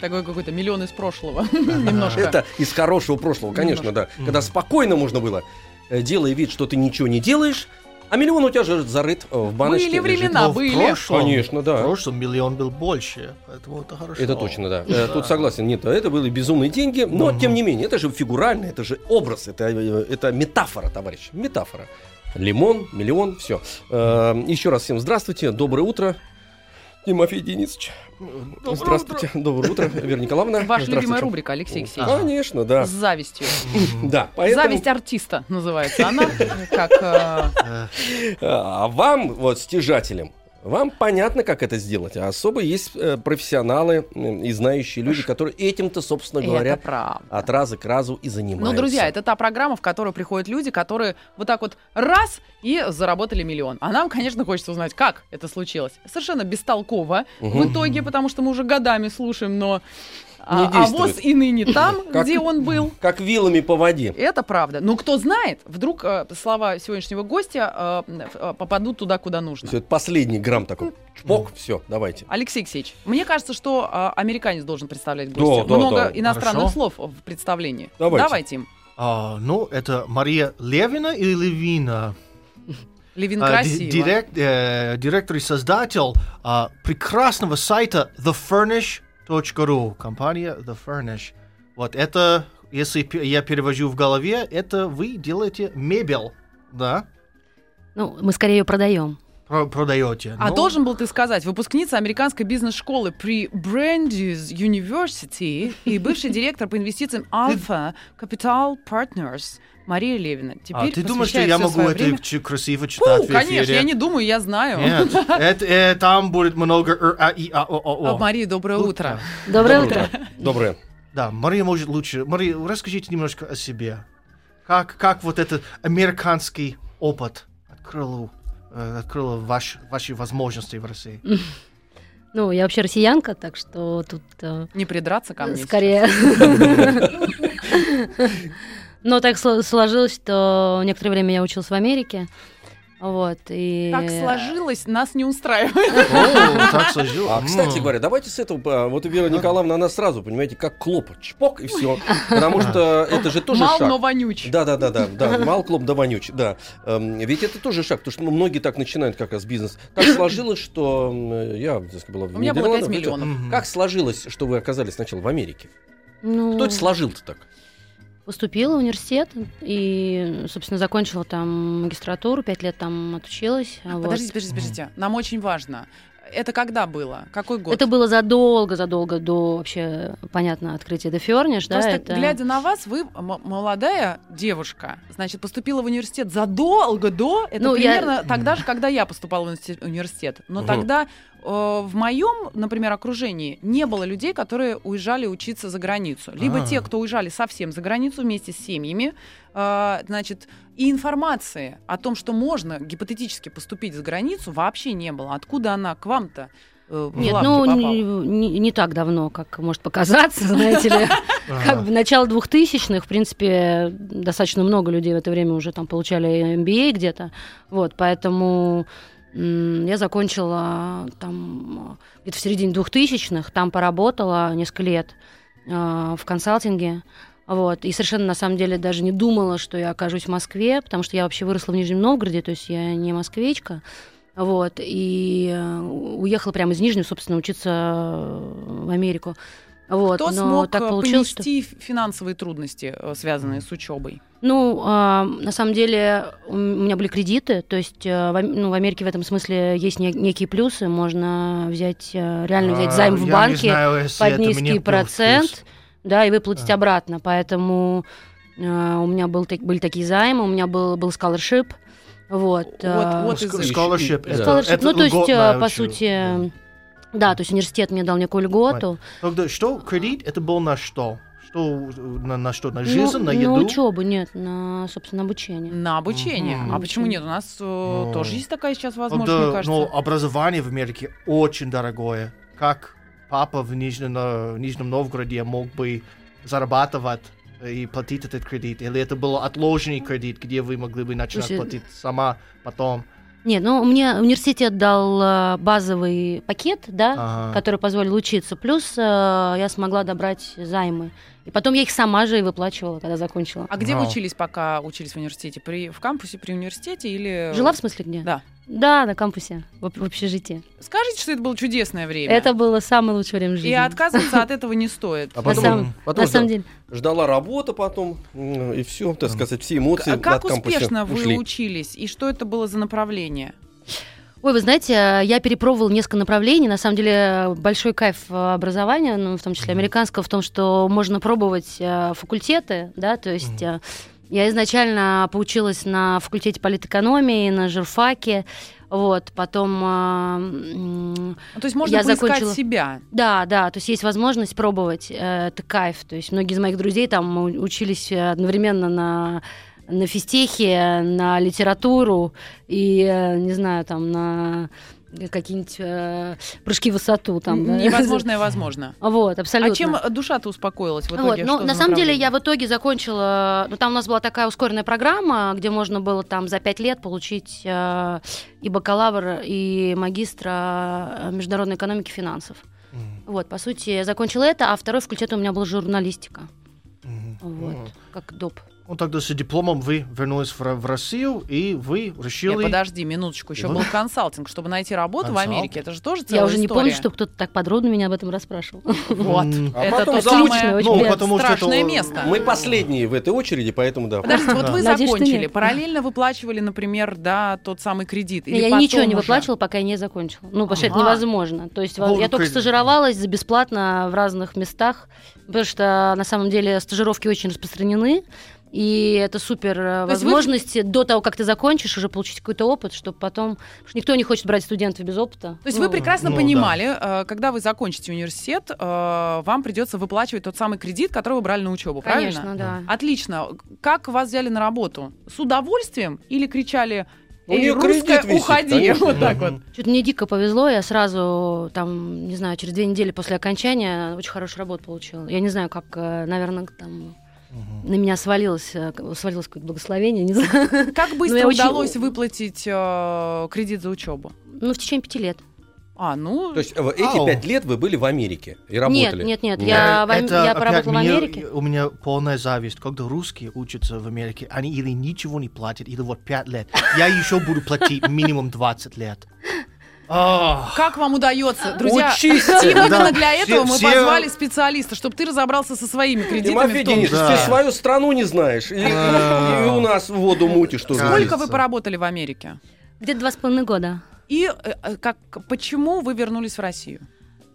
Такой какой-то миллион из прошлого. Немножко. Это из хорошего прошлого, конечно, да. Когда спокойно можно было, э, делая вид, что ты ничего не делаешь, а миллион у тебя же зарыт э, в баночке. Были лежит. времена, Но в были. прошлом- Конечно, да. В прошлом миллион был больше, поэтому это хорошо. Это точно, да. Э, Тут согласен. Нет, это были безумные деньги, но тем не менее, это же фигурально, это же образ, это, это метафора, товарищ, метафора. Лимон, миллион, все. Еще раз всем здравствуйте, доброе утро. Тимофей Денисович. Здравствуйте, доброе утро, Вера Николаевна. Ваша любимая рубрика, Алексей Алексеевич. Конечно, да. С завистью. Да, поэтому Зависть артиста называется она. Как э, а вам, вот, стяжателям, вам понятно, как это сделать. А особо есть э, профессионалы и знающие люди, которые этим-то, собственно говоря, от раза к разу и занимаются. Ну, друзья, это та программа, в которую приходят люди, которые вот так вот раз и заработали миллион. А нам, конечно, хочется узнать, как это случилось. Совершенно бестолково в Мгм. итоге, потому что мы уже годами слушаем, но а, а действует. воз и ныне там, Как- где он был. Как вилами по воде. Это правда. Ну, кто знает, вдруг э, слова сегодняшнего гостя э, э, попадут туда, куда нужно. Все, это последний грамм такой. Чпок, все, давайте. Алексей Алексеевич, мне кажется, что а, американец должен представлять гостя. да, Много да. иностранных Хорошо. слов в представлении. Давайте. им. А, ну, это Мария Левина или Левина? Левин А, красиво. директ- э, директор и создатель а, прекрасного сайта thefurnish.ru. Компания The Furnish. Вот это, если я перевожу в голове, это вы делаете мебель, да? Ну, мы скорее ее продаем. Про- продаете. А Ну, должен был ты сказать, выпускница американской бизнес-школы при Brandeis University и бывший директор по инвестициям Alpha Capital Partners Мария Левина. Теперь А ты думаешь, что я могу это время- красиво Фу, читать в конечно, эфире? я не думаю, я знаю. Нет, это, э, там будет много р, а, и, а, о, о, А, о. Мария, доброе утро. Доброе утро. Доброе. Да, Мария может лучше. Мария, расскажите немножко о себе. Как, как вот этот американский опыт открыл, э, открыл ваш, ваши возможности в России? Ну, я вообще россиянка, так что тут э, Не придраться ко мне. скорее... Но так сло- сложилось, что некоторое время я училась в Америке. Вот, и... Так сложилось, нас не устраивает. О, так сложилось. А, кстати говоря, давайте с этого, а, вот Вера Николаевна, она сразу, понимаете, как клоп, чпок и все. Потому что это же тоже Мал, шаг. но вонюч. Да, да, да, да, да, мал клоп да вонюч, да. Эм, Ведь это тоже шаг, потому что ну, многие так начинают как раз бизнес. Так сложилось, что я сказать, была в У меня было 5 Нидерландах, это- миллионов. Как сложилось, что вы оказались сначала в Америке? Ну, Кто это сложил-то так? Поступила в университет и, собственно, закончила там магистратуру, пять лет там отучилась. вот. Подождите, подождите, подождите. Нам очень важно. Это когда было? Какой год? Это было задолго, задолго до вообще, понятно, открытия The Furnish, да, Просто это... глядя на вас, вы м- молодая девушка, значит, поступила в университет задолго до, это Ну, я- примерно тогда же, когда я поступала в университет-. Но Мгм. тогда в моем, например, окружении не было людей, которые уезжали учиться за границу. Либо А. те, кто уезжали совсем за границу вместе с семьями, э, значит, и информации о том, что можно гипотетически поступить за границу, вообще не было. Откуда она к вам-то? э, Нет, ну, не, не- не так давно, как может показаться, знаете ли. Как бы начало двухтысячных, в принципе, достаточно много людей в это время уже там получали MBA где-то. Вот, поэтому я закончила там где-то в середине двухтысячных, там поработала несколько лет э, в консалтинге. Вот, и совершенно, на самом деле, даже не думала, что я окажусь в Москве, потому что я вообще выросла в Нижнем Новгороде, то есть я не москвичка. Вот, и э, уехала прямо из Нижнего, собственно, учиться в Америку. Вот, Кто но смог так э, получилось, что... понести финансовые трудности, э, связанные с учебой? Ну, а, на самом деле, у меня были кредиты, то есть э, в, ну, в Америке в этом смысле есть не- некие плюсы, можно взять, э, реально взять А, займ в банке знаю, под низкий процент, плюс. да, и выплатить А. обратно, поэтому э, у меня был, так- были такие займы, у меня был, был scholarship, вот. э, вот из- Ск- Scholarship, scholarship, это ну, то есть, э, по сути, да, то есть университет мне дал некую льготу, Тогда что, кредит, это был на что? Что на, на что? На жизнь, ну, на еду? На учебу, нет, на, собственно, обучение. На обучение. Мгм. А почему нет? У нас э, Ну. тоже есть такая сейчас Ну, возможность, да, мне кажется. но образование в Америке очень дорогое. Как папа в Нижнем, э, Нижнем Новгороде мог бы зарабатывать и платить этот кредит? Или это был отложенный кредит, где вы могли бы начинать Слушай, платить сама потом? Нет, ну, мне университет дал э, базовый пакет, да, Ага. который позволил учиться. Плюс э, я смогла добрать займы. И потом я их сама же и выплачивала, когда закончила. А где Ну. вы учились, пока учились в университете? При, в кампусе при университете или... Жила в смысле где? Да. Да, на кампусе, в, в общежитии. Скажите, что это было чудесное время. Это было самое лучшее время жизни. И отказываться от этого не стоит. А потом, самом- потом На самом деле. ждала работа потом, и все, так сказать, все эмоции А как успешно вы учились? И что это было за направление? Ой, вы знаете, я перепробовала несколько направлений. На самом деле большой кайф образования, ну, в том числе американского, в том, что можно пробовать э, факультеты, да, то есть э, я изначально поучилась на факультете политэкономии, на журфаке, вот, потом, э, то есть можно Я закончила- себя. да, да, то есть есть возможность пробовать, э, это кайф, то есть многие из моих друзей там учились э, одновременно на на физтехе, на литературу и, э, не знаю, там, на какие-нибудь э, прыжки в высоту. Там, да. Невозможное возможно. Вот, абсолютно. А чем душа-то успокоилась в итоге? Вот, ну, Что на самом деле я в итоге закончила, ну там у нас была такая ускоренная программа, где можно было там за пять лет получить э, и бакалавр, и магистра э, международной экономики и финансов. Мгм. Вот, по сути, я закончила это, а второй факультет у меня был журналистика. Мгм. Вот, Мгм. как доп. Ну, тогда с дипломом вы вернулись в, в Россию, и вы Нет, решили... подожди минуточку, еще был консалтинг, чтобы найти работу в Консалтинг. Америке. Это же тоже целая Я уже не история. помню, чтобы кто-то так подробно меня об этом расспрашивал. Вот. А это потом самое Ну, что страшное это- место. Мы последние в этой очереди, поэтому да. Подождите, вот вы Надеюсь, что закончили, параллельно выплачивали, например, да, тот самый кредит. Или я ничего не уже? выплачивала, пока я не закончила. Ну, потому что это невозможно. То есть я только стажировалась за бесплатно в разных местах, потому что на самом деле стажировки очень распространены. И это супер э, То есть вы- до того, как ты закончишь, уже получить какой-то опыт, чтобы потом... Потому что никто не хочет брать студентов без опыта. То есть Ну, вы прекрасно ну, понимали, э, когда вы закончите университет, э, вам придется выплачивать тот самый кредит, который вы брали на учебу, Конечно, правильно? да. Отлично. Как вас взяли на работу? С удовольствием или кричали У «Эй, неё русская, кредит висит, уходи!» конечно. Вот так вот. Что-то мне дико повезло, я сразу, там, не знаю, через две недели после окончания очень хорошую работу получила. Я не знаю, как, наверное, там Мгм. на меня свалилось, э, свалилось какое-то благословение, не знаю. Как быстро я очень- удалось выплатить э, кредит за учебу? Ну, в течение пяти лет. А, ну, То есть э, эти пять лет вы были в Америке и работали? нет, нет, Нет. я, в Это я опять поработала в мне- Америке. У меня полная зависть, когда русские учатся в Америке, они или ничего не платят, или вот 5 лет. Я еще буду платить минимум 20 лет. Как вам удается? Друзья, Учись! Именно для этого мы позвали специалиста, чтобы ты разобрался со своими кредитами. Числе. ты свою страну не знаешь. И, у нас воду мутишь тоже. Сколько вы поработали в Америке? Где-то два с половиной года. И э, э, как, почему вы вернулись в Россию?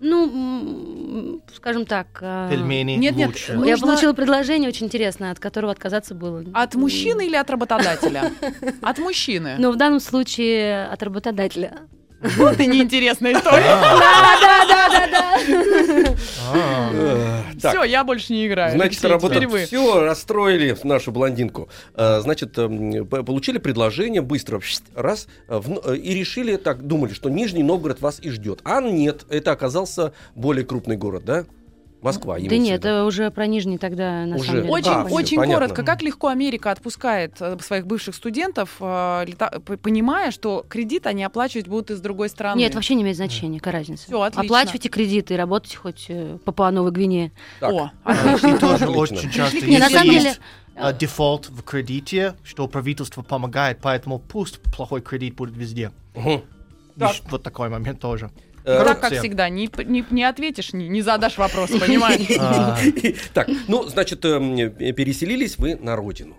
Ну, скажем так... э, Пельмени Нет, нет, лучше. ну- Я нужно- получила предложение очень интересное, от которого отказаться было. От мужчины или от работодателя? От мужчины. Но в данном случае от работодателя. Вот и неинтересная история. Да, да, да, да, да. А. Все, я больше не играю. Значит, работа. Все, расстроили нашу блондинку. Э, Значит, эм, получили предложение быстро, раз, э, э, и решили, так, думали, что Нижний Новгород вас и ждет. А нет, это оказался более крупный город, да? Москва. Да нет, это уже про Нижний тогда, на Уже. самом деле. Очень, А, очень понятно. коротко, как легко Америка отпускает э, своих бывших студентов, э, понимая, что кредит они оплачивать будут из другой страны. Нет, вообще не имеет значения, какая разница. Всё, отлично. Оплачивайте кредиты и работайте хоть э, по Новой Гвинее. Так. О, И тоже очень часто. Не, на если самом есть, деле, дефолт в кредите, что правительство помогает, поэтому пусть плохой кредит будет везде. И Так. Вот такой момент тоже. Э, так как всем. всегда, не, п- не, не ответишь, не, не задашь вопрос, понимаешь? А, Так, ну, значит, эм, э, переселились вы на родину.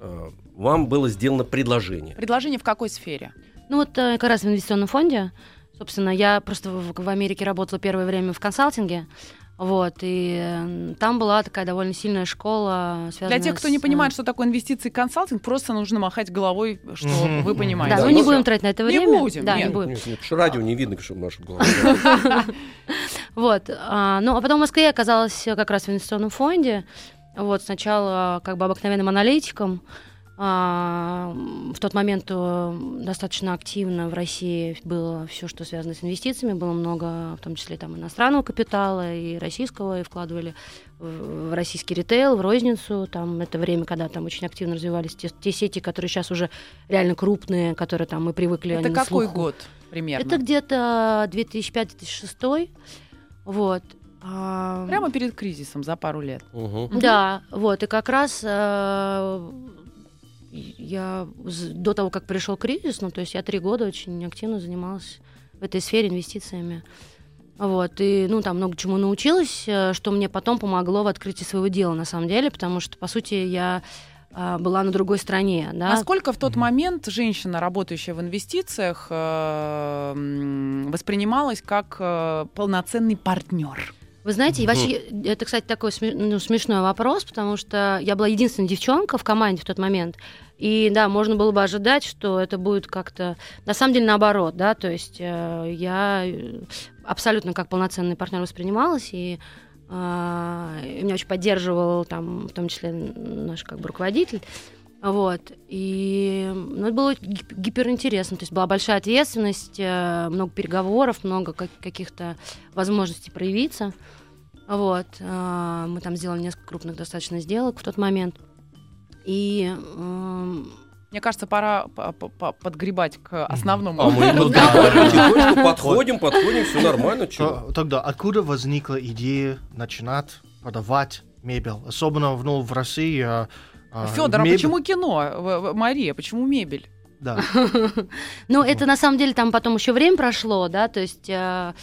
Э, Вам было сделано предложение. Предложение в какой сфере? ну вот э, как раз в инвестиционном фонде, собственно, я просто в, в Америке работала первое время в консалтинге, вот, и э, там была такая довольно сильная школа, связанная Для тех, кто с, не э, понимает, что такое инвестиции и консалтинг, просто нужно махать головой, что Мгм. вы понимаете. Да, Да, ну не будем тратить на это Не время. будем, Да, нет. не будем. Нет, что радио не видно, что нашу голову. Вот. а, Ну, а потом в Москве я оказалась как раз в инвестиционном фонде. Вот, сначала как бы обыкновенным аналитиком. А, В тот момент э, достаточно активно в России было все, что связано с инвестициями. Было много, в том числе там иностранного капитала и российского, и вкладывали в российский ритейл, в розницу. Там это время, когда там очень активно развивались те, те сети, которые сейчас уже реально крупные, которые там мы привыкли. Это какой слуху. год примерно? Это где-то 2005-2006. Вот. А, Прямо перед кризисом за пару лет. Мгм. Да, вот, и как раз э, я до того, как пришел кризис, ну, то есть я три года очень активно занималась в этой сфере инвестициями. Вот, и, ну, там много чему научилась, э, что мне потом помогло в открытии своего дела, на самом деле, потому что, по сути, я а, была на другой стороне, да. Насколько в тот момент женщина, работающая в инвестициях, э, воспринималась как э, полноценный партнер? Вы знаете, вообще, это, кстати, такой ну, смешной вопрос, потому что я была единственная девчонка в команде в тот момент. И да, можно было бы ожидать, что это будет как-то, на самом деле, наоборот, да, то есть э, я э, абсолютно как полноценный партнер воспринималась, и э, меня очень поддерживал там, в том числе наш как бы руководитель. Вот. И ну, это было гип- гиперинтересно. То есть была большая ответственность, э, много переговоров, много как- каких-то возможностей проявиться. Вот. э, Мы там сделали несколько крупных достаточно сделок в тот момент. И эм, Мне кажется, пора по- по- по- подгребать к основному. А мы тут потихонечку подходим, подходим, все нормально, чего? То- Тогда откуда возникла идея начинать продавать мебель? Особенно ну, в России. А, Федор, а мебель- почему кино? Мария, почему мебель? Да. Ну, это на самом деле там потом еще время прошло, да, то есть э,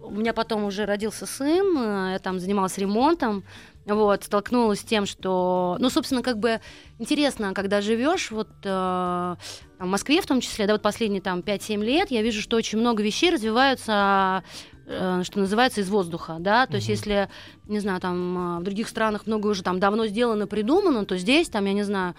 у меня потом уже родился сын, э, я там занималась ремонтом, вот, столкнулась с тем, что, ну, собственно, как бы интересно, когда живешь вот э, там, в Москве в том числе, да, вот последние там 5-7 лет, я вижу, что очень много вещей развиваются что называется, из воздуха, да, то есть Мгм. если, не знаю, там э, в других странах много уже там давно сделано, придумано, то здесь, там, я не знаю,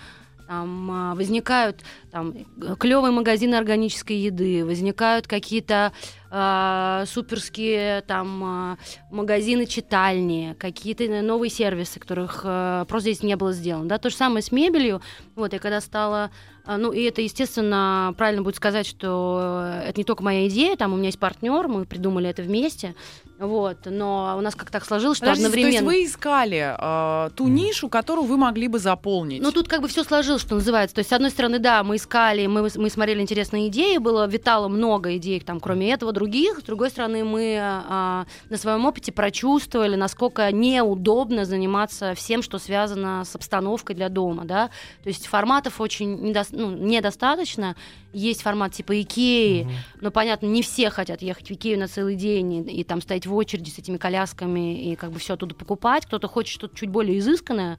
там а, возникают там клевые магазины органической еды, возникают какие-то а, суперские там а, магазины читальни, какие-то новые сервисы, которых а, просто здесь не было сделано. Да? То же самое с мебелью. Вот, я когда стала ну, и это, естественно, правильно будет сказать, что это не только моя идея, там у меня есть партнер, мы придумали это вместе, вот, но у нас как так сложилось, что Подождите, то есть одновременно... вы искали э, ту нишу, которую вы могли бы заполнить? Ну, тут как бы все сложилось, что называется. То есть, с одной стороны, да, мы искали, мы, мы смотрели интересные идеи, было, витало много идей, там, кроме этого, других. С другой стороны, мы а, на своем опыте прочувствовали, насколько неудобно заниматься всем, что связано с обстановкой для дома, да. То есть форматов очень недос- ну, недостаточно. Есть формат типа Икеи, Мгм. но, понятно, не все хотят ехать в Икею на целый день и, и там стоять в очереди с этими колясками и как бы все оттуда покупать. Кто-то хочет что-то чуть более изысканное,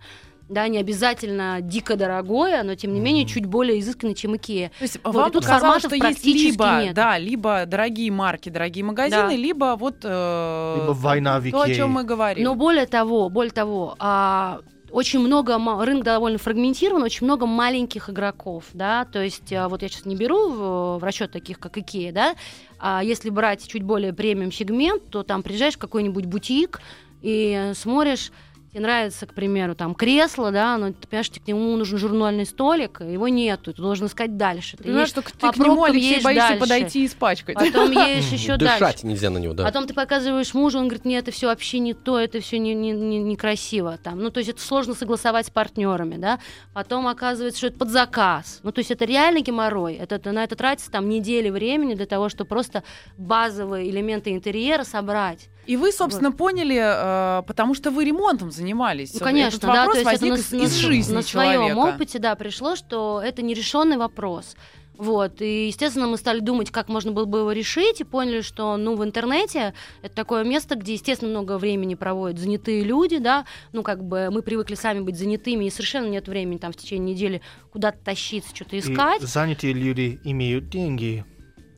да, не обязательно дико дорогое, но тем не менее чуть более изысканное, чем Икея. То есть Вот, вам тут форматов что есть либо, нет. да, либо дорогие марки, дорогие магазины, Да. либо вот э, Либо война в то, о Икее. чем мы говорим. Но более того, более того, а, очень много, рынок довольно фрагментирован, очень много маленьких игроков, да, то есть а, вот я сейчас не беру в расчет таких, как Икея, да, а если брать чуть более премиум сегмент, то там приезжаешь в какой-нибудь бутик и смотришь, тебе нравится, к примеру, там кресло, да, но ты понимаешь, что к нему нужен журнальный столик, его нету, ты должен искать дальше. Ты Понимаешь, едешь что к- ты к нему, Алексей, боишься дальше. подойти и испачкать. Потом едешь еще дальше. Дышать нельзя на него, да. Потом ты показываешь мужу, он говорит, нет, это все вообще не то, это все не, не, не- некрасиво. Там. Ну, то есть это сложно согласовать с партнерами, да. Потом оказывается, что это под заказ. Ну, то есть это реально геморрой. Это, это- на это тратится там недели времени для того, чтобы просто базовые элементы интерьера собрать. И вы, собственно, поняли, э, потому что вы ремонтом занимались. Ну, конечно, Этот да, вопрос то есть это возник на, из, на- из жизни на своем человека. опыте, да, пришло, что это нерешенный вопрос. Вот, и, естественно, мы стали думать, как можно было бы его решить, и поняли, что, ну, в интернете это такое место, где, естественно, много времени проводят занятые люди, да, ну, как бы мы привыкли сами быть занятыми, и совершенно нет времени там в течение недели куда-то тащиться, что-то И искать. занятые люди имеют деньги.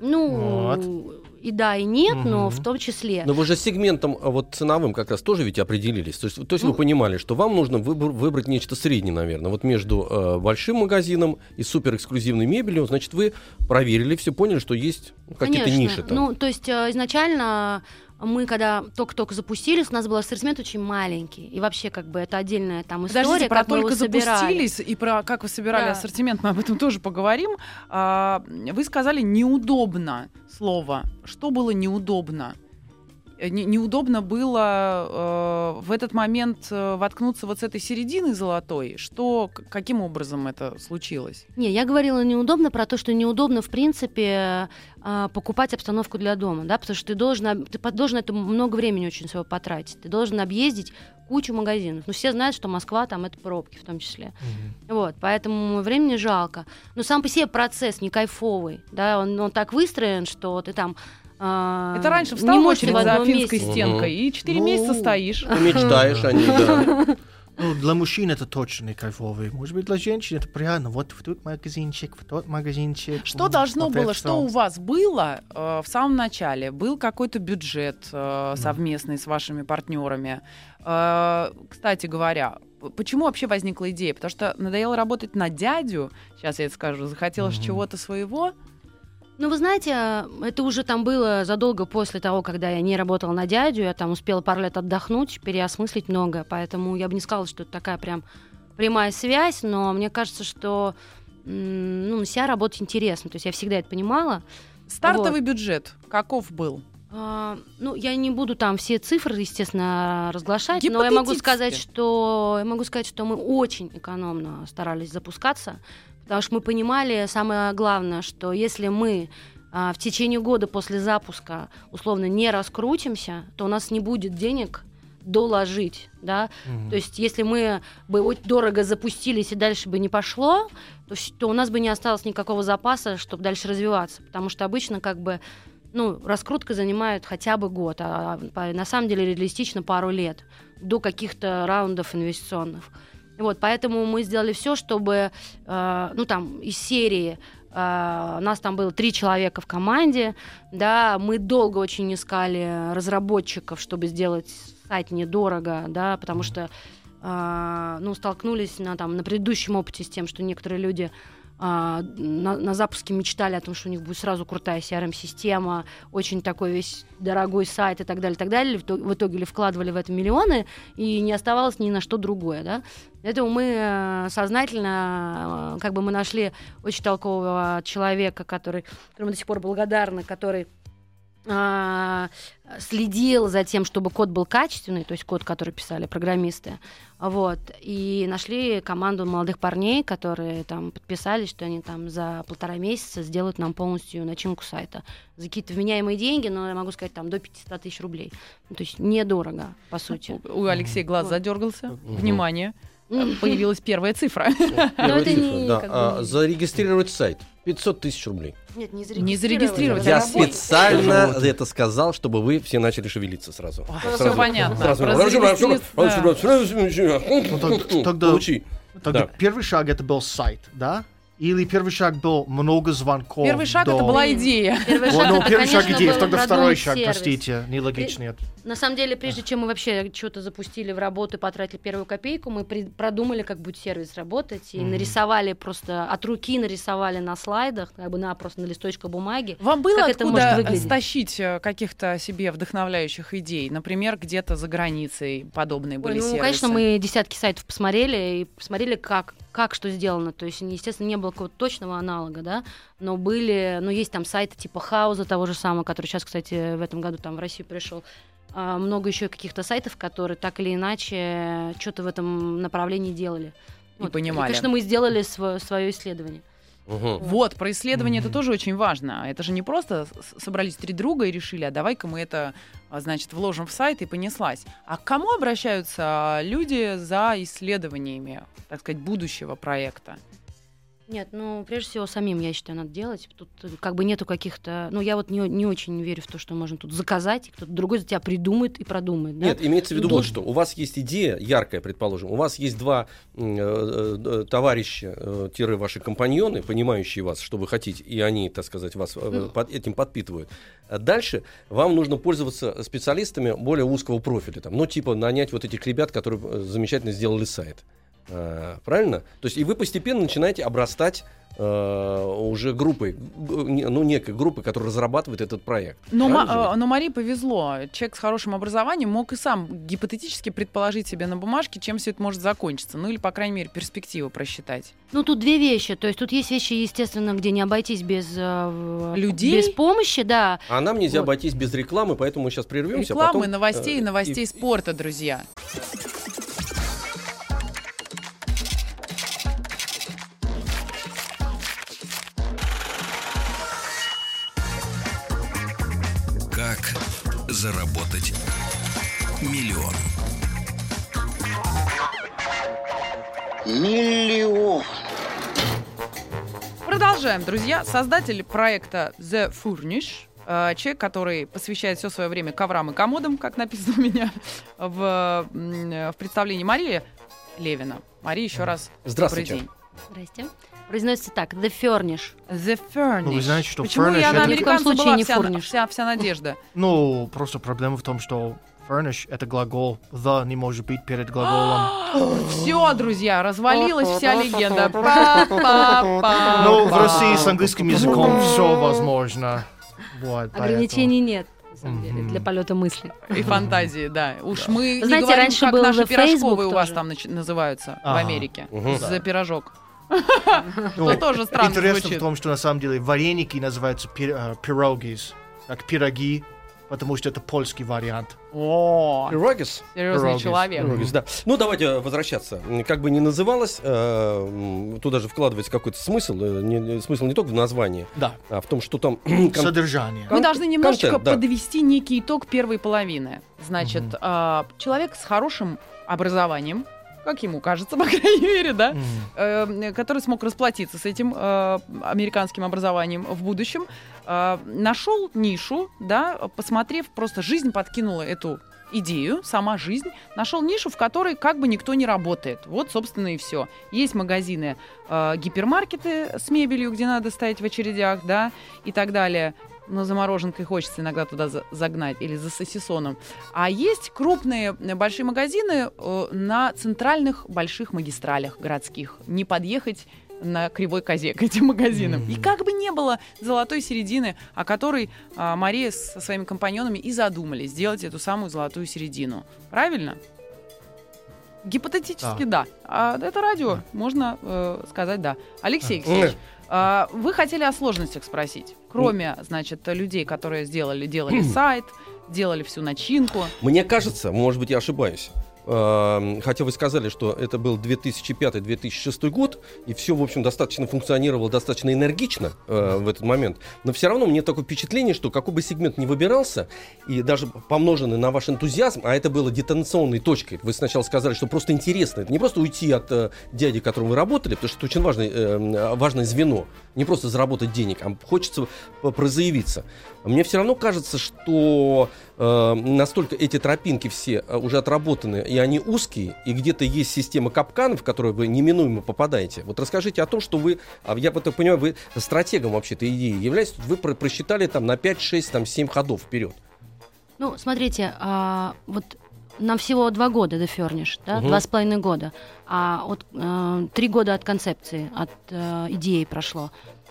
Ну, и да, и нет, но Мгм. в том числе. Но вы же сегментом а, вот ценовым как раз тоже ведь определились. То есть, то есть Ну. вы понимали, что вам нужно выбор- выбрать нечто среднее, наверное. Вот между э, большим магазином и суперэксклюзивной мебелью. Значит, вы проверили все, поняли, что есть какие-то ниши там. Ну, то есть э, изначально мы когда только-только запустились, у нас был ассортимент очень маленький. И вообще, как бы, это отдельная там история, Подождите, про только запустились и про как вы собирали Да. ассортимент, мы об этом тоже поговорим. А, вы сказали неудобно слово. Что было неудобно? Э, не- неудобно было э, в этот момент э, воткнуться вот с этой середины золотой. Что, каким образом это случилось? Не, я говорила неудобно про то, что неудобно, в принципе, а, покупать обстановку для дома, да, потому что ты должен, ты должен это много времени очень своего потратить. Ты должен объездить кучу магазинов. Ну, все знают, что Москва там это пробки в том числе. Вот, поэтому времени жалко. Но сам по себе процесс не кайфовый, да, он, он так выстроен, что ты там а, это раньше не встал в можешь очередь в за финской месте. стенкой и четыре Ну, месяца стоишь. Мечтаешь о ней, да. Ну, для мужчин это точно не кайфовый. Может быть, для женщин это приятно. Вот в тот магазинчик, в тот магазинчик. Что М, должно вот было, что у вас было э, в самом начале? Был какой-то бюджет э, совместный с вашими партнерами? Э, кстати говоря, почему вообще возникла идея? Потому что надоело работать на дядю, сейчас я это скажу, захотелось Мгм. чего-то своего. Ну, вы знаете, это уже там было задолго после того, когда я не работала на дядю, я там успела пару лет отдохнуть, переосмыслить многое, поэтому я бы не сказала, что это такая прям прямая связь, но мне кажется, что ну, на себя работать интересно, то есть я всегда это понимала. Стартовый бюджет каков был? А, ну, я не буду там все цифры, естественно, разглашать, но я могу сказать, что я могу сказать, что мы очень экономно старались запускаться, потому что мы понимали самое главное, что если мы а, в течение года после запуска условно не раскрутимся, то у нас не будет денег доложить, да, Мгм. то есть, если мы бы очень дорого запустились и дальше бы не пошло, то, то у нас бы не осталось никакого запаса, чтобы дальше развиваться. Потому что обычно как бы ну, раскрутка занимает хотя бы год, а по- на самом деле реалистично пару лет до каких-то раундов инвестиционных. Вот, поэтому мы сделали все, чтобы, э, ну там, из серии у нас там было три человека в команде, да, мы долго очень искали разработчиков, чтобы сделать сайт недорого, да, потому что а, ну, столкнулись на, там, на предыдущем опыте с тем, что некоторые люди а, на, на запуске мечтали о том, что у них будет сразу крутая CRM-система, очень такой весь дорогой сайт и так далее, и так далее. В, то- в итоге ли вкладывали в это миллионы, и не оставалось ни на что другое, да. Поэтому мы э, сознательно, э, как бы мы нашли очень толкового человека, который, которому до сих пор благодарны, который следил за тем, чтобы код был качественный, то есть код, который писали программисты, вот, и нашли команду молодых парней, которые там подписались, что они там за полтора месяца сделают нам полностью начинку сайта за какие-то вменяемые деньги, но я могу сказать там до 500 тысяч рублей, Ну, то есть недорого, по сути. У Алексея глаз Вот. задергался. Внимание. Появилась первая цифра. Первая цифра, да. А, зарегистрировать сайт 500 тысяч рублей. Нет, не Не зарегистрировать, Я Заработать. специально это сказал, чтобы вы все начали шевелиться сразу. Всё Сразу. понятно. Сразу. Про зарегистрироваться- Тогда- Получи. Тогда Да. первый шаг это был сайт, да? Или первый шаг был много звонков? Первый шаг до- это была идея. Первый шаг, ну, это, первый шаг идея, был тогда второй продумать шаг, сервис. простите, нелогичный. Это. На самом деле, прежде чем мы вообще что-то запустили в работу и потратили первую копейку, мы при- продумали, как будет сервис работать, и Мгм. нарисовали просто, от руки нарисовали на слайдах, как бы на просто на листочках бумаги. Вам было Как это откуда выглядеть? стащить э, каких-то себе вдохновляющих идей? Например, где-то за границей подобные Ой, были ну, сервисы? конечно, мы десятки сайтов посмотрели и посмотрели, как, как что сделано. То есть, естественно, не было какого-то точного аналога, да, но были, ну, есть там сайты типа Хауза того же самого, который сейчас, кстати, в этом году там в Россию пришел. А, много еще каких-то сайтов, которые так или иначе что-то в этом направлении делали. И понимали. конечно, мы сделали свое исследование. Мгм. Вот, про исследование это Мгм. тоже очень важно. Это же не просто собрались три друга и решили, а давай-ка мы это, а, значит, вложим в сайт и понеслась. А к кому обращаются люди за исследованиями, так сказать, будущего проекта? Нет, ну, прежде всего, самим, я считаю, надо делать. Тут э, как бы нету каких-то... Ну, я вот не, не очень верю в то, что можно тут заказать, и кто-то другой за тебя придумает и продумает. да? Нет, имеется в виду вот что. У вас есть идея яркая, предположим. У вас есть два э, э, товарища, э, тире ваши компаньоны, понимающие вас, что вы хотите, и они, так сказать, вас э, под- этим подпитывают. Дальше вам нужно пользоваться специалистами более узкого профиля. Там, ну, типа нанять вот этих ребят, которые э, замечательно сделали сайт. Э, правильно? То есть и вы постепенно начинаете обрастать э, уже группой, ну, некой группой, которая разрабатывает этот проект. Но, Ма- э, но Марии повезло. Человек с хорошим образованием мог и сам гипотетически предположить себе на бумажке, чем все это может закончиться. Ну или, по крайней мере, перспективы просчитать. Ну, тут две вещи. То есть тут есть вещи, естественно, где не обойтись без э, Людей? без помощи, да. А нам нельзя Вот. обойтись без рекламы, поэтому мы сейчас прервемся. а Рекламы, потом, новостей и новостей и- спорта, друзья. Заработать миллион? Миллион. Продолжаем, друзья. Создатель проекта The Furnish, э, человек, который посвящает все свое время коврам и комодам, как написано у меня в, э, в представлении Марии Левина. Мария, еще раз Здравствуйте. добрый день. Здрасте. Произносится так, The Furnish. The Furnish. Ну, вы знаете, что Почему furnish я на это- в американца случае была не вся, furnish. вся, вся надежда? Ну, просто проблема в том, что furnish — это глагол. The не может быть перед глаголом. Все, друзья, развалилась вся легенда. Ну, в России с английским языком все возможно. Вот, поэтому- Ограничений нет, на самом деле, для полета мысли. И фантазии, да. Уж мы не Знаете, говорим, раньше как был наши пирожковые Facebook у вас тоже. там нач- называются в Ага. Америке. Мгм. За пирожок. Ну, тоже странно Интересно звучит. в том, что на самом деле вареники называются э, пирогис, как пироги, потому что это польский вариант. О, Пирогис? серьезный Пирогис. человек. Пирогис, да. Ну, давайте возвращаться. Как бы ни называлось, э, туда же вкладывается какой-то смысл. э, не- Смысл не только в названии, Да, а в том, что там... кон- содержание. Мы должны немножечко контент, да. подвести некий итог первой половины. Значит, а, человек с хорошим образованием, как ему кажется, по крайней мере, да, Мгм. э, который смог расплатиться с этим э, американским образованием в будущем, э, нашел нишу, да, посмотрев, просто жизнь подкинула эту идею, сама жизнь, нашел нишу, в которой как бы никто не работает. Вот, собственно, и все. Есть магазины, э, гипермаркеты с мебелью, где надо стоять в очередях, да, и так далее. Но за мороженкой хочется иногда туда за- загнать или за сосисоном. А есть крупные э, большие магазины э, на центральных больших магистралях городских. Не подъехать на кривой козе к этим магазинам. И Мгм. как бы не было золотой середины, о которой а, Мария со своими компаньонами и задумали сделать эту самую золотую середину. Правильно? Гипотетически да. А это радио, можно э, сказать да. Алексей Алексеевич, а, вы хотели о сложностях спросить. Кроме, значит, людей, которые сделали, делали сайт, делали всю начинку. Мне кажется, может быть, я ошибаюсь. Эм, Хотя вы сказали, что это был 2005-2006 год, и все, в общем, достаточно функционировало достаточно энергично э, в этот момент. Но все равно мне такое впечатление, что какой бы сегмент ни выбирался, и даже помноженный на ваш энтузиазм, а это было детонационной точкой. Вы сначала сказали, что просто интересно. Это не просто уйти от э, дяди, которым вы работали, потому что это очень важное, э, важное звено. Не просто заработать денег, а хочется прозаявиться. Мне все равно кажется, что э, настолько эти тропинки все э, уже отработаны, и они узкие, и где-то есть система капканов, в которые вы неминуемо попадаете. Вот расскажите о том, что вы, а я так понимаю, вы стратегом вообще-то идеи являетесь, вы про- просчитали там на 5, 6, там 7 ходов вперед. Ну, смотрите, а, вот нам всего два года до Ферниш, да, Мгм. два с половиной года, а от э, три года от концепции, от э, идеи прошло.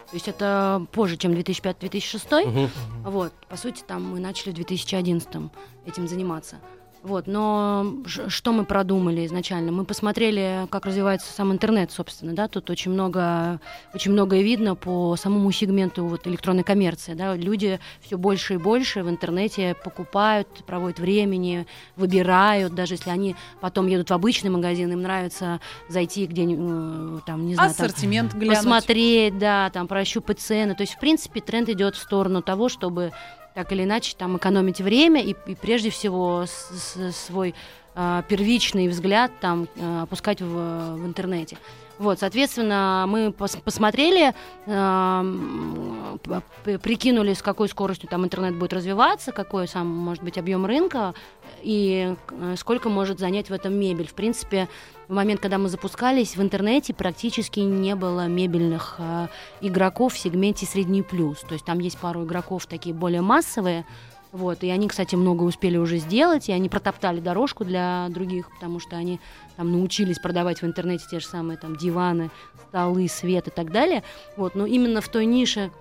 То есть это позже, чем 2005-2006. Мгм. Вот, по сути, там мы начали в 2011 этим заниматься. Вот, но что мы продумали изначально? Мы посмотрели, как развивается сам интернет, собственно, да, тут очень много, очень многое видно по самому сегменту вот электронной коммерции, да, люди все больше и больше в интернете покупают, проводят времени, выбирают, даже если они потом едут в обычный магазин, им нравится зайти где-нибудь, там, не знаю, там, Ассортимент глянуть. посмотреть, да, там прощупать цены. То есть, в принципе, тренд идет в сторону того, чтобы так или иначе там экономить время и, и прежде всего свой а, первичный взгляд там а, опускать в, в интернете. Вот, соответственно, мы пос- посмотрели, п- прикинули, с какой скоростью там интернет будет развиваться, какой сам может быть объем рынка и э, сколько может занять в этом мебель. В принципе, в момент, когда мы запускались, в интернете практически не было мебельных э, игроков в сегменте средний плюс. То есть там есть пару игроков такие более массовые, Вот, и они, кстати, много успели уже сделать, и они протоптали дорожку для других, потому что они там научились продавать в интернете те же самые там диваны, столы, свет и так далее. Вот, но именно в той нише,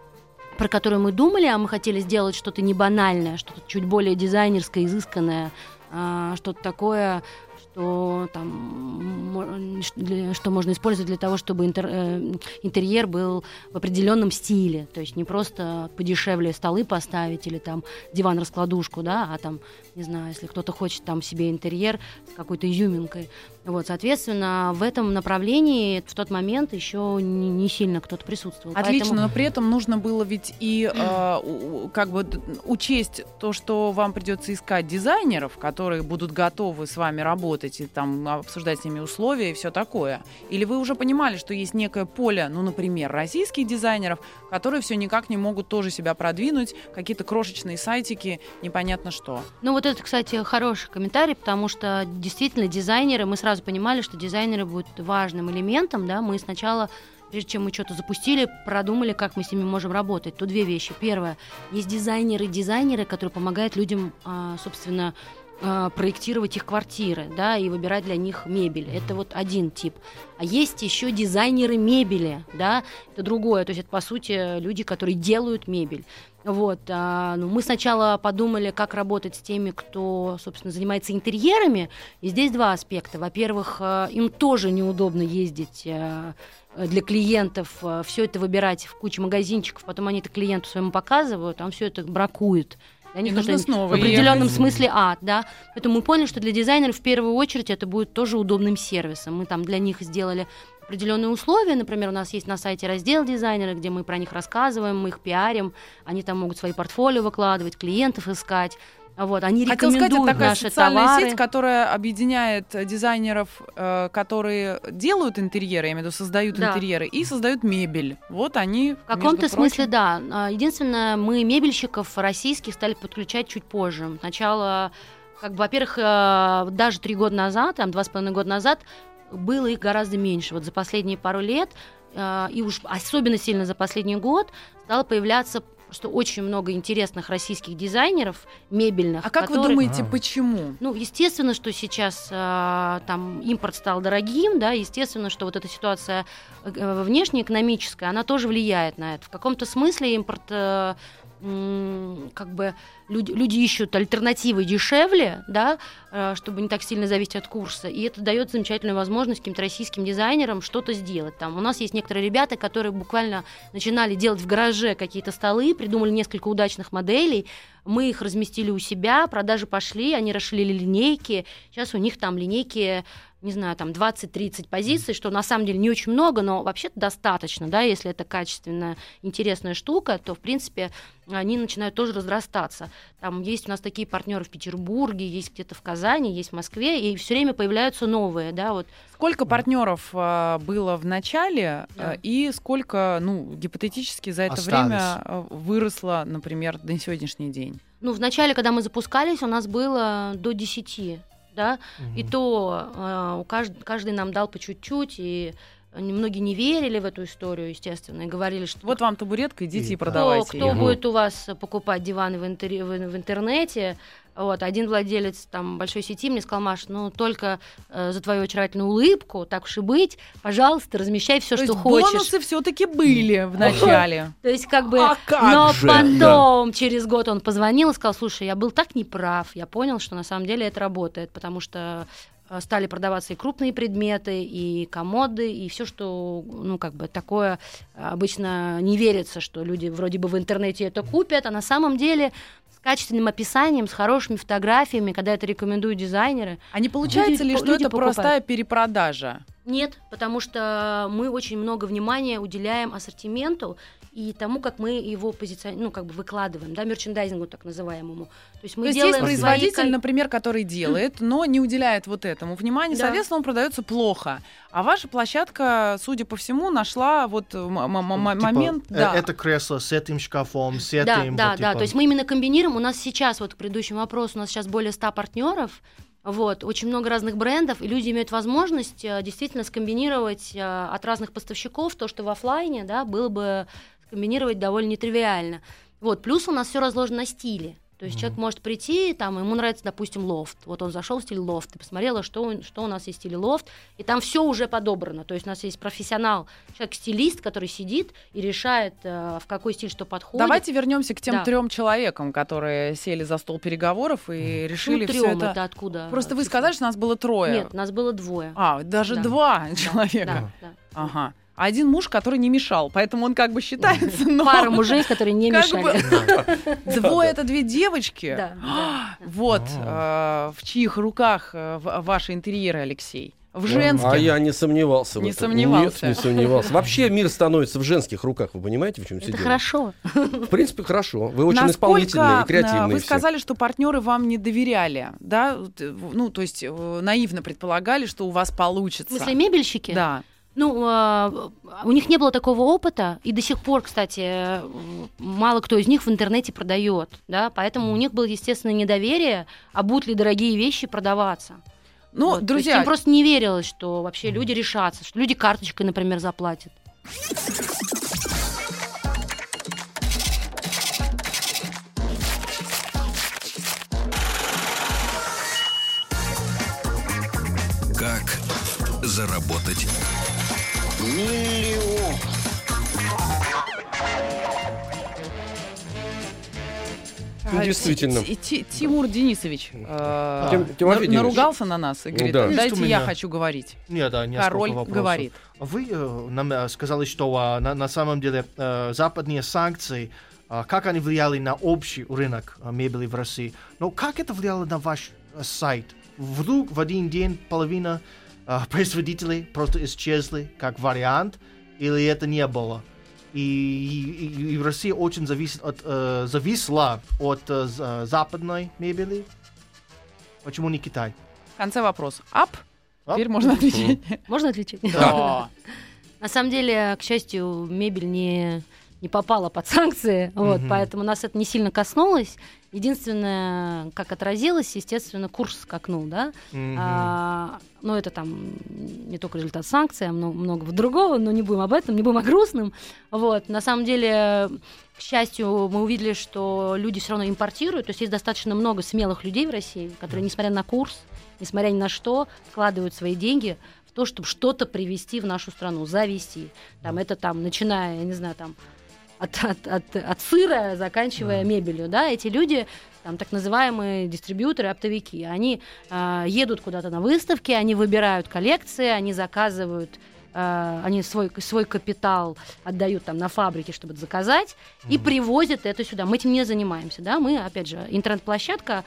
про которую мы думали, а мы хотели сделать что-то не банальное, что-то чуть более дизайнерское, изысканное, а, что-то такое, что там что можно использовать для того, чтобы интер, э, интерьер был в определенном стиле, то есть не просто подешевле столы поставить или там диван-раскладушку, да, а там, не знаю, если кто-то хочет там себе интерьер с какой-то изюминкой, вот, соответственно, в этом направлении в тот момент еще не, не сильно кто-то присутствовал. Отлично, Поэтому... но при этом нужно было ведь и э, как бы учесть то, что вам придется искать дизайнеров, которые будут готовы с вами работать и там обсуждать с ними условия и все такое. Или вы уже понимали, что есть некое поле, ну, например, российских дизайнеров, которые все никак не могут тоже себя продвинуть, какие-то крошечные сайтики, непонятно что. Ну вот это, кстати, хороший комментарий, потому что действительно дизайнеры, мы сразу понимали, что дизайнеры будут важным элементом, да, мы сначала прежде чем мы что-то запустили, продумали, как мы с ними можем работать. Тут две вещи. Первое, есть дизайнеры-дизайнеры, которые помогают людям, а, собственно, а, проектировать их квартиры, да, и выбирать для них мебель. Это вот один тип. А есть еще дизайнеры мебели, да, это другое. То есть это, по сути, люди, которые делают мебель. Вот, а, ну, мы сначала подумали, как работать с теми, кто, собственно, занимается интерьерами. И здесь два аспекта. Во-первых, а, им тоже неудобно ездить а, для клиентов, а, все это выбирать в куче магазинчиков, потом они это клиенту своему показывают, там все это бракует. Для них нужно снова в определенном ехать. смысле ад, да. Поэтому мы поняли, что для дизайнеров в первую очередь это будет тоже удобным сервисом. Мы там для них сделали определенные условия. Например, у нас есть на сайте раздел дизайнеры, где мы про них рассказываем, мы их пиарим, они там могут свои портфолио выкладывать, клиентов искать. Вот, они Хотел сказать, это такая наши социальная товары. сеть, которая объединяет дизайнеров, э, которые делают интерьеры, я имею в виду, создают Да. интерьеры, и создают мебель. Вот они, В каком-то смысле, да. А, Единственное, мы мебельщиков российских стали подключать чуть позже. Сначала, как бы, во-первых, э, даже три года назад, там, два с половиной года назад, было их гораздо меньше. Вот за последние пару лет, э, и уж особенно сильно за последний год, стало появляться что очень много интересных российских дизайнеров мебельных. А как вы которые- думаете, А. почему? Ну, естественно, что сейчас э, там импорт стал дорогим, да, естественно, что вот эта ситуация э, внешнеэкономическая, она тоже влияет на это. В каком-то смысле импорт э, как бы люди, люди ищут альтернативы дешевле, да, чтобы не так сильно зависеть от курса. И это дает замечательную возможность каким-то российским дизайнерам что-то сделать. Там у нас есть некоторые ребята, которые буквально начинали делать в гараже какие-то столы, придумали несколько удачных моделей, мы их разместили у себя, продажи пошли, они расширили линейки. Сейчас у них там линейки, не знаю, там 20-30 позиций, что на самом деле не очень много, но вообще-то достаточно, да, если это качественная, интересная штука, то, в принципе, они начинают тоже разрастаться. Там есть у нас такие партнеры в Петербурге, есть где-то в Казани, есть в Москве, и все время появляются новые, да, вот. Сколько партнеров а, было в начале, Да. а, и сколько, ну, гипотетически за это Осталось. время а, выросло, например, на сегодняшний день? Ну, в начале, когда мы запускались, у нас было до 10, да, и то э, у кажд- каждый нам дал по чуть-чуть, и многие не верили в эту историю, естественно, и говорили, что Вот вам табуретка, идите И и кто, продавайте кто ее. будет у вас покупать диваны в, в- в интернете. Вот, один владелец там большой сети мне сказал, Маш, ну только э, за твою очаровательную улыбку, так уж и быть, пожалуйста, размещай все, То что есть хочешь. бонусы все-таки были в начале. То есть как бы, А как но же, потом через год он позвонил и сказал, слушай, я был так неправ, я понял, что на самом деле это работает, потому что э, стали продаваться и крупные предметы, и комоды, и все, что, ну, как бы такое обычно не верится, что люди вроде бы в интернете это купят, а на самом деле качественным описанием, с хорошими фотографиями, когда это рекомендуют дизайнеры. А не получается Люди- ли, что это покупают. простая перепродажа? Нет, потому что мы очень много внимания уделяем ассортименту и тому, как мы его позиционируем, ну, как бы выкладываем, да, мерчендайзингу так называемому. То есть мы То есть делаем есть свои производитель, кол- например, который делает, но не уделяет вот этому внимания, Да. соответственно, он продается плохо. А ваша площадка, судя по всему, нашла вот м- м- м- Типа, момент, э, да. Это кресло с этим шкафом, с Да, этим. да, вот, да. типа. То есть мы именно комбинируем. У нас сейчас, вот к предыдущему вопросу, у нас сейчас более 100 партнеров. Вот, очень много разных брендов, и люди имеют возможность э, действительно скомбинировать э, от разных поставщиков то, что в оффлайне, да, было бы скомбинировать довольно нетривиально. Вот, плюс у нас все разложено на стиле. То есть человек может прийти, там, ему нравится, допустим, лофт. Вот он зашел в стиль лофт, и посмотрела, что, что у нас есть в стиле лофт, и там все уже подобрано. То есть у нас есть профессионал, человек-стилист, который сидит и решает, э, в какой стиль что подходит. Давайте вернемся к тем Да. трем человекам, которые сели за стол переговоров и ну, решили все трём это. это откуда? Просто вы сказали, что нас было трое. Нет, нас было двое. А, даже Да. два Да, человека. да, да. Ага. Один муж, который не мешал, поэтому он как бы считается, но Пара мужей, которые не мешали. двое это две девочки. Да, да. Вот А. э, в чьих руках э, в- ваши интерьеры, Алексей? В женских. А я не сомневался в Не этом. сомневался. Нет, не сомневался. Вообще мир становится в женских руках. Вы понимаете, в чем все дело? хорошо. В принципе, хорошо. Вы очень Насколько, исполнительные и э, креативные Вы все. сказали, что партнеры вам не доверяли, да? Э, в- Ну, то есть э, наивно предполагали, что у вас В получится. смысле, мебельщики? Да. Ну, а, у них не было такого опыта, и до сих пор, кстати, мало кто из них в интернете продает, да, поэтому у них было естественное недоверие, а будут ли дорогие вещи продаваться. Ну, Вот, то есть друзья, им просто не верилось, что вообще люди решатся, что люди карточкой, например, заплатят. Как заработать Ну, а, действительно. Ти- Ти- Тимур Денисович э, Тим- Тимофей Денисович. наругался на нас и говорит, Да. Дайте я хочу говорить. Нет, да, Король вопросов. говорит. Вы э, нам э, сказали, что а, на, на самом деле э, западные санкции, а, как они влияли на общий рынок а, мебели в России. Но как это влияло на ваш э, сайт? Вдруг в один день половина а, производителей просто исчезли как вариант, или это не было? И, и- и Россия очень зависит от, э, зависла от э, за- западной мебели. Почему не Китай? В конце вопрос. Ап? Ап. Теперь можно отвечать. Можно отвечать? Да. На самом деле, к счастью, мебель не, не попала под санкции, вот, Мгм. поэтому нас это не сильно коснулось. Единственное, как отразилось, естественно, курс скакнул, да. Мгм. А, ну, это там не только результат санкций, а много, много другого, но не будем об этом, не будем о грустном. Вот, на самом деле, к счастью, мы увидели, что люди все равно импортируют, то есть есть достаточно много смелых людей в России, которые, несмотря на курс, несмотря ни на что, вкладывают свои деньги в то, чтобы что-то привезти в нашу страну, завести. Там это там, начиная, я не знаю, там от, от, от, от сыра, заканчивая мебелью, да, эти люди, там так называемые дистрибьюторы, оптовики, они а, едут куда-то на выставки, они выбирают коллекции, они заказывают, а, они свой, свой капитал отдают там на фабрике, чтобы это заказать, и привозят это сюда. Мы этим не занимаемся, да, мы, опять же, интернет-площадка,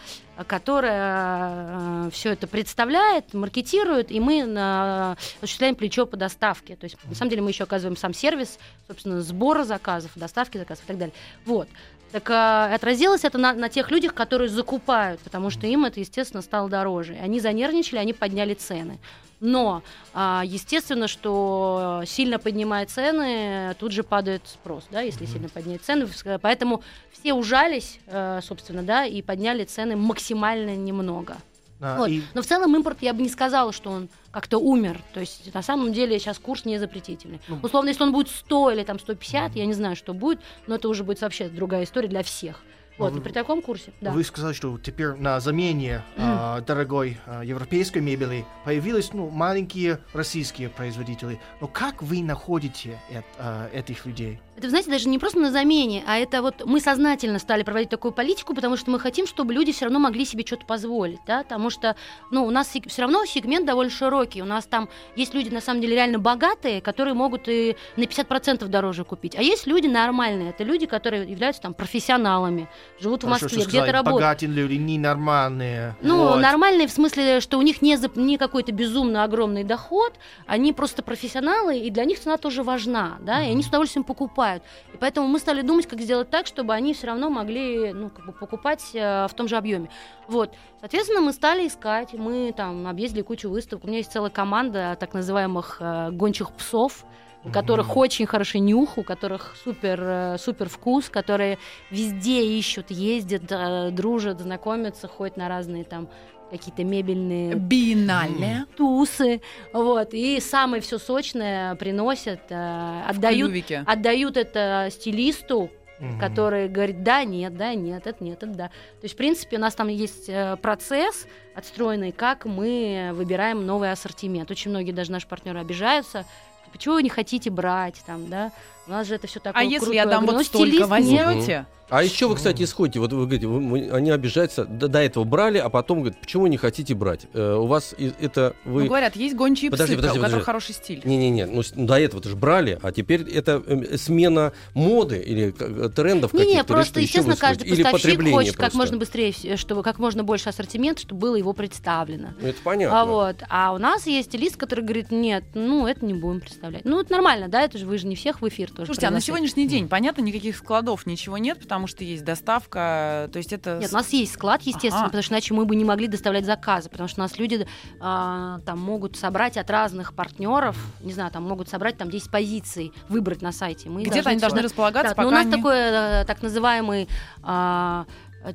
которая все это представляет, маркетирует, и мы на- осуществляем плечо по доставке. То есть, на самом деле, мы еще оказываем сам сервис, собственно, сбора заказов, доставки заказов и так далее. Вот. Так а, отразилось это на, на тех людях, которые закупают, потому что им это, естественно, стало дороже. Они занервничали, они подняли цены. Но, а, естественно, что сильно поднимая цены, тут же падает спрос, да, если сильно поднять цены. Поэтому все ужались, э, собственно, да, и подняли цены максимально немного. А, Вот. и- Но в целом импорт я бы не сказала, что он как-то умер. То есть на самом деле сейчас курс не запретительный. Ну. Условно, если он будет 100 или там 150, я не знаю, что будет, но это уже будет вообще другая история для всех. Вот, и при таком курсе, да. Вы сказали, что теперь на замене а, дорогой а, европейской мебели появились ну, маленькие российские производители. Но как вы находите а, этих людей? Это, знаете, даже не просто на замене, а это вот мы сознательно стали проводить такую политику, потому что мы хотим, чтобы люди все равно могли себе что-то позволить, да, потому что, ну, у нас все равно сегмент довольно широкий, у нас там есть люди, на самом деле, реально богатые, которые могут и на 50% дороже купить, а есть люди нормальные, это люди, которые являются там профессионалами, живут в Хорошо, Москве, что где-то работают. Богатые люди, ненормальные. Ну, Вот. нормальные в смысле, что у них не, зап- не какой-то безумно огромный доход, они просто профессионалы, и для них цена тоже важна, да, и они с удовольствием покупают. И поэтому мы стали думать, как сделать так, чтобы они все равно могли, ну, как бы покупать э, в том же объеме. Вот. Соответственно, мы стали искать, мы там объездили кучу выставок. У меня есть целая команда так называемых э, гончих псов, у которых очень хороший нюх, у которых супер, э, супер вкус, которые везде ищут, ездят, э, дружат, знакомятся, ходят на разные там какие-то мебельные Биеннале. тусы, вот, и самое все сочное приносят, э, отдают, отдают это стилисту, Мгм. который говорит, да, нет, да, нет, это нет, это да. То есть, в принципе, у нас там есть э, процесс отстроенный, как мы выбираем новый ассортимент. Очень многие даже наши партнеры обижаются, почему вы не хотите брать там, да? У нас же это все такое А если я дам говорю, вот «Ну, столько, стилист нет». возьмете? А еще вы, кстати, исходите, вот вы говорите, вы- мы- они обижаются, до, до этого брали, а потом говорят, почему не хотите брать? Э, у вас и- это Ну, вы... говорят, есть гончие Подожди, псы, подожди, у которых подожди. хороший стиль. Не-не-не, ну с- до этого-то же брали, а теперь это э, смена моды или э, трендов Не, каких-то. не, просто, естественно, каждый? Или поставщик хочет как просто. можно быстрее, чтобы как можно больше ассортимент, чтобы было его представлено. Ну, это понятно. А вот, а у нас есть стилист, который говорит, нет, ну это не будем представлять. Ну это нормально, да, это же вы же не всех в эфир тоже. Слушайте, а на сегодняшний день, понятно, никаких складов, ничего нет, потому что есть доставка, то есть это... Нет, у нас есть склад, естественно, Ага. потому что иначе мы бы не могли доставлять заказы, потому что у нас люди а, там могут собрать от разных партнеров, не знаю, там могут собрать там 10 позиций, выбрать на сайте. Мы Где-то они должны располагаться, Да, но пока у нас они- такой э, так называемый а,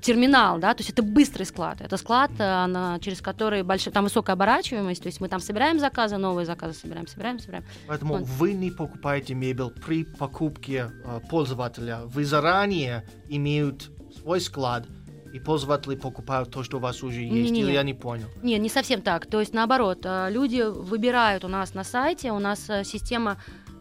терминал, да, то есть это быстрый склад. Это склад, э, на- через который большой, там высокая оборачиваемость, то есть мы там собираем заказы, новые заказы собираем, собираем, собираем. Поэтому Вот. вы не покупаете мебель при покупке э, пользователя. Вы заранее имеют свой склад, и пользователи покупают то, что у вас уже есть. Не-не-не. Или я не понял. Не, не совсем так. То есть наоборот, э, люди выбирают у нас на сайте, у нас э, система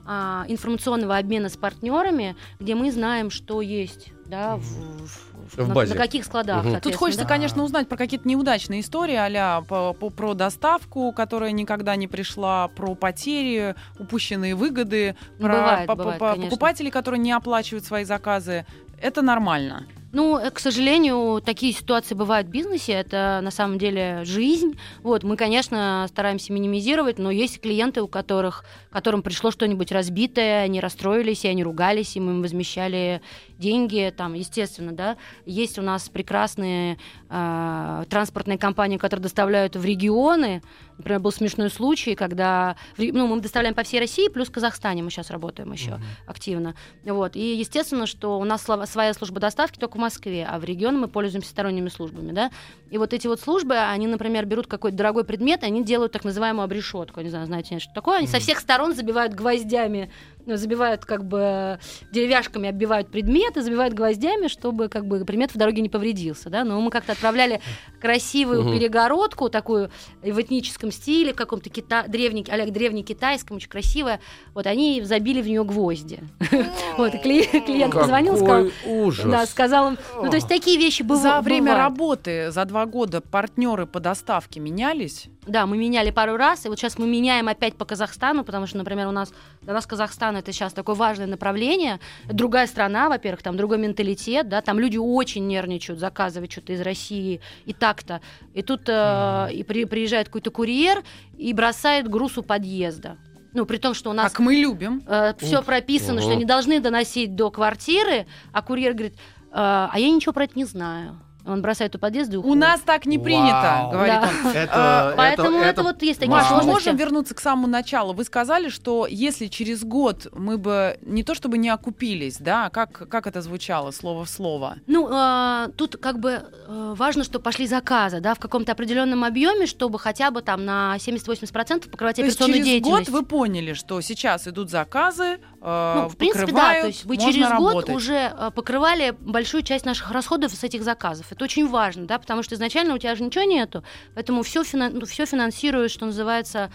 а, информационного обмена с партнерами, где мы знаем, что есть, да, в, в- В на, базе. на каких складах. Мгм. Тут хочется, да. конечно, узнать про какие-то неудачные истории, а по, по- про доставку, которая никогда не пришла, про потери, упущенные выгоды, Ну, про бывает, по- бывает, по- конечно. покупателей, которые не оплачивают свои заказы. Это нормально. Ну, э, к сожалению, такие ситуации бывают в бизнесе, это на самом деле жизнь. Вот, мы, конечно, стараемся минимизировать, но есть клиенты, у которых, которым пришло что-нибудь разбитое, они расстроились, и они ругались, и мы им возмещали деньги, там, естественно, да. Есть у нас прекрасные э, транспортные компании, которые доставляют в регионы. Например, был смешной случай, когда ну, мы доставляем по всей России, плюс в Казахстане мы сейчас работаем еще активно. Вот. И естественно, что у нас своя служба доставки только в Москве, а в регионы мы пользуемся сторонними службами. Да? И вот эти вот службы, они, например, берут какой-то дорогой предмет, и они делают так называемую обрешетку. Не знаю, знаете, что такое. Они со всех сторон забивают гвоздями, забивают как бы деревяшками, оббивают предметы, забивают гвоздями, чтобы как бы предмет в дороге не повредился. Да? Но мы как-то отправляли красивую Мгм. перегородку, такую в этническом стиле, в каком-то кита... древне... а древнекитайском, очень красивая. Вот они забили в нее гвозди. Вот, клиент позвонил, сказал, ужас. да, сказал им, ну, то есть такие вещи быва- За время бывают. работы, за два года партнеры по доставке менялись? Да, мы меняли пару раз, и вот сейчас мы меняем опять по Казахстану, потому что, например, у нас для нас Казахстан это сейчас такое важное направление. Другая страна, во-первых, там другой менталитет, да, там люди очень нервничают, заказывать что-то из России и так-то. И тут э, и при- приезжает какой-то курьер и бросает груз у подъезда. Ну, при том, что у нас Как мы любим. все прописано, что они должны доносить до квартиры, а курьер говорит, «Э, а я ничего про это не знаю. Он бросает у подъезда и У уходит. нас так не принято, Вау. говорит Да. он. Это, Поэтому это, вот есть такие Маш, мы сложности. можем вернуться к самому началу. Вы сказали, что если через год мы бы не то чтобы не окупились, да, как, как это звучало слово в слово? Ну, э, тут как бы э, важно, что пошли заказы, да, в каком-то определенном объеме, чтобы хотя бы там на 70-80% покрывать То есть операционную через год деятельность. вы поняли, что сейчас идут заказы, э, Ну, в принципе, да. покрывают, То есть вы можно через работать. год уже э, покрывали большую часть наших расходов с этих заказов. Это очень важно, да, потому что изначально у тебя же ничего нету, поэтому все, все финансируешь, что называется,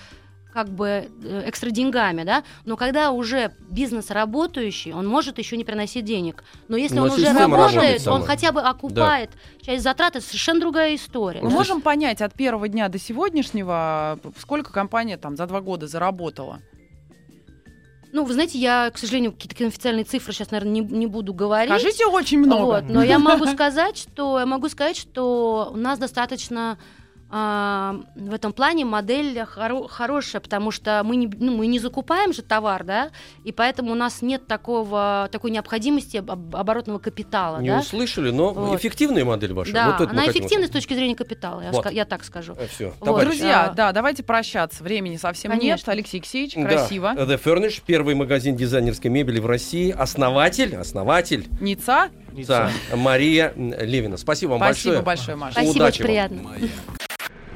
как бы э, экстра деньгами, да, но когда уже бизнес работающий, он может еще не приносить денег. Но если Ну, он уже работает, работает он хотя бы окупает часть затрат, это совершенно другая история. Мы Ну, можем понять от первого дня до сегодняшнего, сколько компания там за два года заработала? Ну, вы знаете, я, к сожалению, какие-то официальные цифры сейчас, наверное, не, не буду говорить. Скажите очень много. Вот, но я могу сказать, что я могу сказать, что у нас достаточно в этом плане модель хоро- хорошая, потому что мы не, ну, мы не закупаем же товар, да, и поэтому у нас нет такого, такой необходимости об- об- оборотного капитала, Не да. услышали, но Вот. эффективная модель ваша. Да, Вот она хотим эффективна с точки зрения капитала, я, Вот. ска- я так скажу. Все, Вот. Друзья, А. да, давайте прощаться. Времени совсем нет. Конечно. Алексей Алексеевич, Да. красиво. The Furnish, первый магазин дизайнерской мебели в России. Основатель, основатель, Ница, да, Мария Левина. Спасибо вам спасибо большое. большое, Маша. Спасибо, Удачи очень вам. приятно.